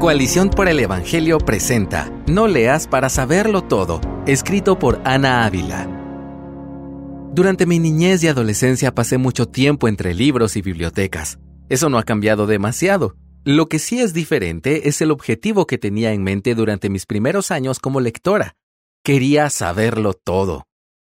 Coalición por el Evangelio presenta No leas para saberlo todo, escrito por Ana Ávila. Durante mi niñez y adolescencia pasé mucho tiempo entre libros y bibliotecas. Eso no ha cambiado demasiado. Lo que sí es diferente es el objetivo que tenía en mente durante mis primeros años como lectora. Quería saberlo todo.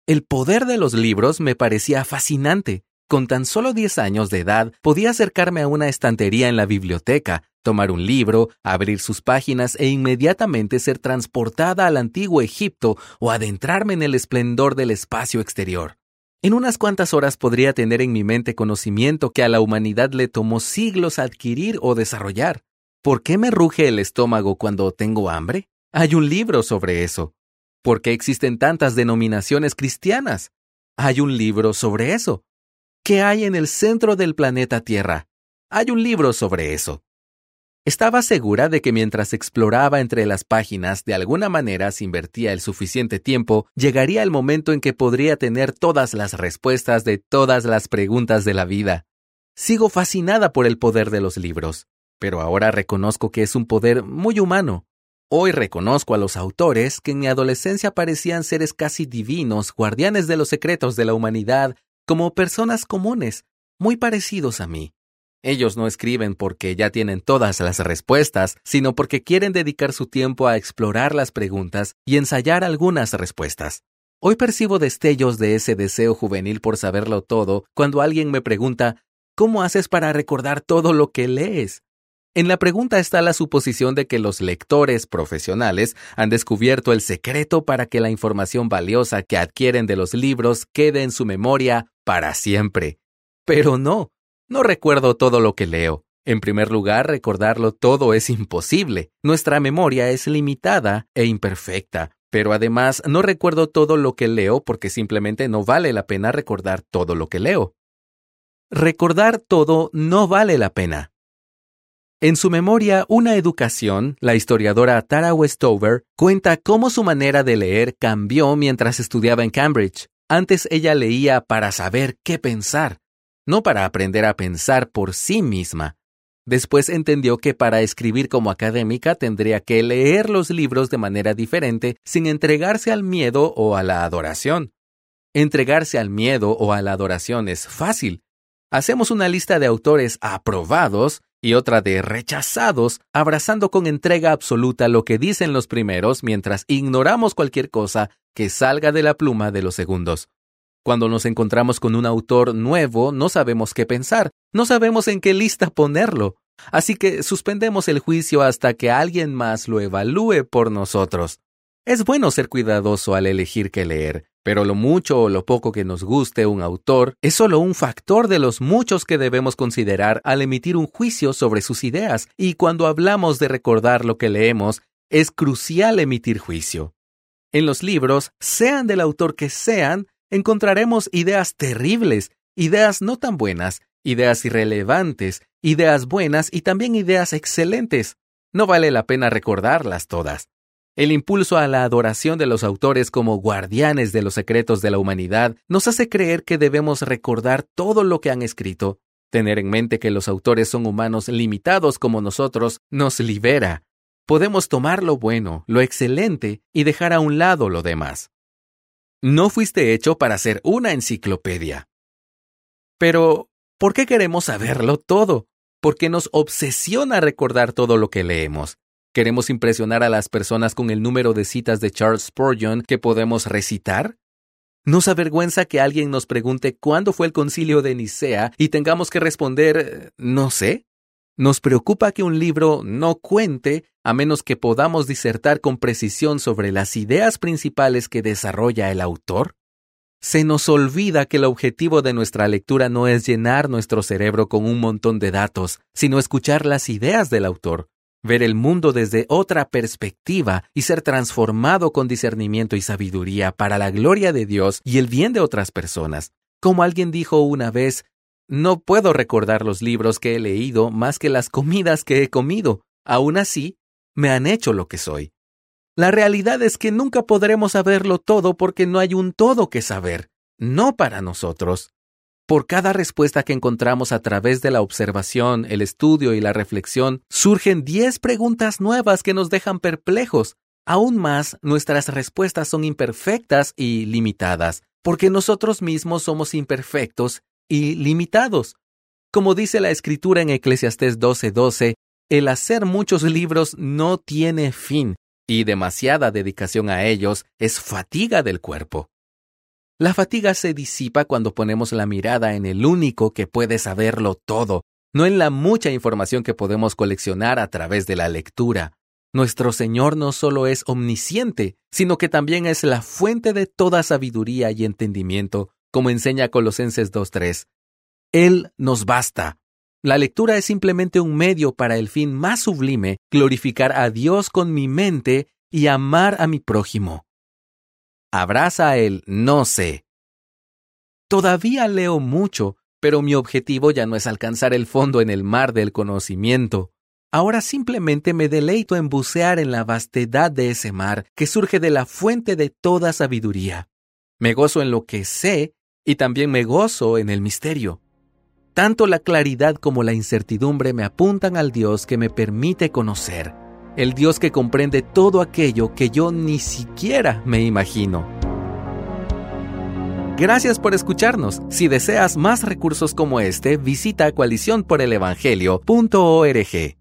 El poder de los libros me parecía fascinante. Con tan solo 10 años de edad podía acercarme a una estantería en la biblioteca, tomar un libro, abrir sus páginas e inmediatamente ser transportada al antiguo Egipto o adentrarme en el esplendor del espacio exterior. En unas cuantas horas podría tener en mi mente conocimiento que a la humanidad le tomó siglos adquirir o desarrollar. ¿Por qué me ruge el estómago cuando tengo hambre? Hay un libro sobre eso. ¿Por qué existen tantas denominaciones cristianas? Hay un libro sobre eso. ¿Qué hay en el centro del planeta Tierra? Hay un libro sobre eso. Estaba segura de que mientras exploraba entre las páginas, de alguna manera, si invertía el suficiente tiempo, llegaría el momento en que podría tener todas las respuestas de todas las preguntas de la vida. Sigo fascinada por el poder de los libros, pero ahora reconozco que es un poder muy humano. Hoy reconozco a los autores que en mi adolescencia parecían seres casi divinos, guardianes de los secretos de la humanidad, como personas comunes, muy parecidos a mí. Ellos no escriben porque ya tienen todas las respuestas, sino porque quieren dedicar su tiempo a explorar las preguntas y ensayar algunas respuestas. Hoy percibo destellos de ese deseo juvenil por saberlo todo cuando alguien me pregunta ¿Cómo haces para recordar todo lo que lees? En la pregunta está la suposición de que los lectores profesionales han descubierto el secreto para que la información valiosa que adquieren de los libros quede en su memoria para siempre. Pero no, no recuerdo todo lo que leo. En primer lugar, recordarlo todo es imposible. Nuestra memoria es limitada e imperfecta. Pero además, no recuerdo todo lo que leo porque simplemente no vale la pena recordar todo lo que leo. Recordar todo no vale la pena. En su memoria, Una educación, la historiadora Tara Westover cuenta cómo su manera de leer cambió mientras estudiaba en Cambridge. Antes ella leía para saber qué pensar, no para aprender a pensar por sí misma. Después entendió que para escribir como académica tendría que leer los libros de manera diferente sin entregarse al miedo o a la adoración. Entregarse al miedo o a la adoración es fácil. Hacemos una lista de autores aprobados y otra de rechazados, abrazando con entrega absoluta lo que dicen los primeros mientras ignoramos cualquier cosa que salga de la pluma de los segundos. Cuando nos encontramos con un autor nuevo, no sabemos qué pensar, no sabemos en qué lista ponerlo. Así que suspendemos el juicio hasta que alguien más lo evalúe por nosotros. Es bueno ser cuidadoso al elegir qué leer, pero lo mucho o lo poco que nos guste un autor es solo un factor de los muchos que debemos considerar al emitir un juicio sobre sus ideas, y cuando hablamos de recordar lo que leemos, es crucial emitir juicio. En los libros, sean del autor que sean, encontraremos ideas terribles, ideas no tan buenas, ideas irrelevantes, ideas buenas y también ideas excelentes. No vale la pena recordarlas todas. El impulso a la adoración de los autores como guardianes de los secretos de la humanidad nos hace creer que debemos recordar todo lo que han escrito. Tener en mente que los autores son humanos limitados como nosotros nos libera. Podemos tomar lo bueno, lo excelente y dejar a un lado lo demás. No fuiste hecho para ser una enciclopedia. Pero, ¿por qué queremos saberlo todo? ¿Por qué nos obsesiona recordar todo lo que leemos? ¿Queremos impresionar a las personas con el número de citas de Charles Spurgeon que podemos recitar? ¿Nos avergüenza que alguien nos pregunte cuándo fue el concilio de Nicea y tengamos que responder no sé? Nos preocupa que un libro no cuente a menos que podamos disertar con precisión sobre las ideas principales que desarrolla el autor. Se nos olvida que el objetivo de nuestra lectura no es llenar nuestro cerebro con un montón de datos, sino escuchar las ideas del autor, ver el mundo desde otra perspectiva y ser transformado con discernimiento y sabiduría para la gloria de Dios y el bien de otras personas. Como alguien dijo una vez, no puedo recordar los libros que he leído más que las comidas que he comido. Aún así, me han hecho lo que soy. La realidad es que nunca podremos saberlo todo porque no hay un todo que saber, no para nosotros. Por cada respuesta que encontramos a través de la observación, el estudio y la reflexión, surgen 10 preguntas nuevas que nos dejan perplejos. Aún más, nuestras respuestas son imperfectas y limitadas, porque nosotros mismos somos imperfectos y limitados. Como dice la escritura en Eclesiastés 12:12, el hacer muchos libros no tiene fin, y demasiada dedicación a ellos es fatiga del cuerpo. La fatiga se disipa cuando ponemos la mirada en el único que puede saberlo todo, no en la mucha información que podemos coleccionar a través de la lectura. Nuestro Señor no solo es omnisciente, sino que también es la fuente de toda sabiduría y entendimiento, como enseña Colosenses 2.3. Él nos basta. La lectura es simplemente un medio para el fin más sublime, glorificar a Dios con mi mente y amar a mi prójimo. Abraza el no sé. Todavía leo mucho, pero mi objetivo ya no es alcanzar el fondo en el mar del conocimiento. Ahora simplemente me deleito en bucear en la vastedad de ese mar que surge de la fuente de toda sabiduría. Me gozo en lo que sé y también me gozo en el misterio. Tanto la claridad como la incertidumbre me apuntan al Dios que me permite conocer el Dios que comprende todo aquello que yo ni siquiera me imagino. Gracias por escucharnos. Si deseas más recursos como este, visita coaliciónporelevangelio.org.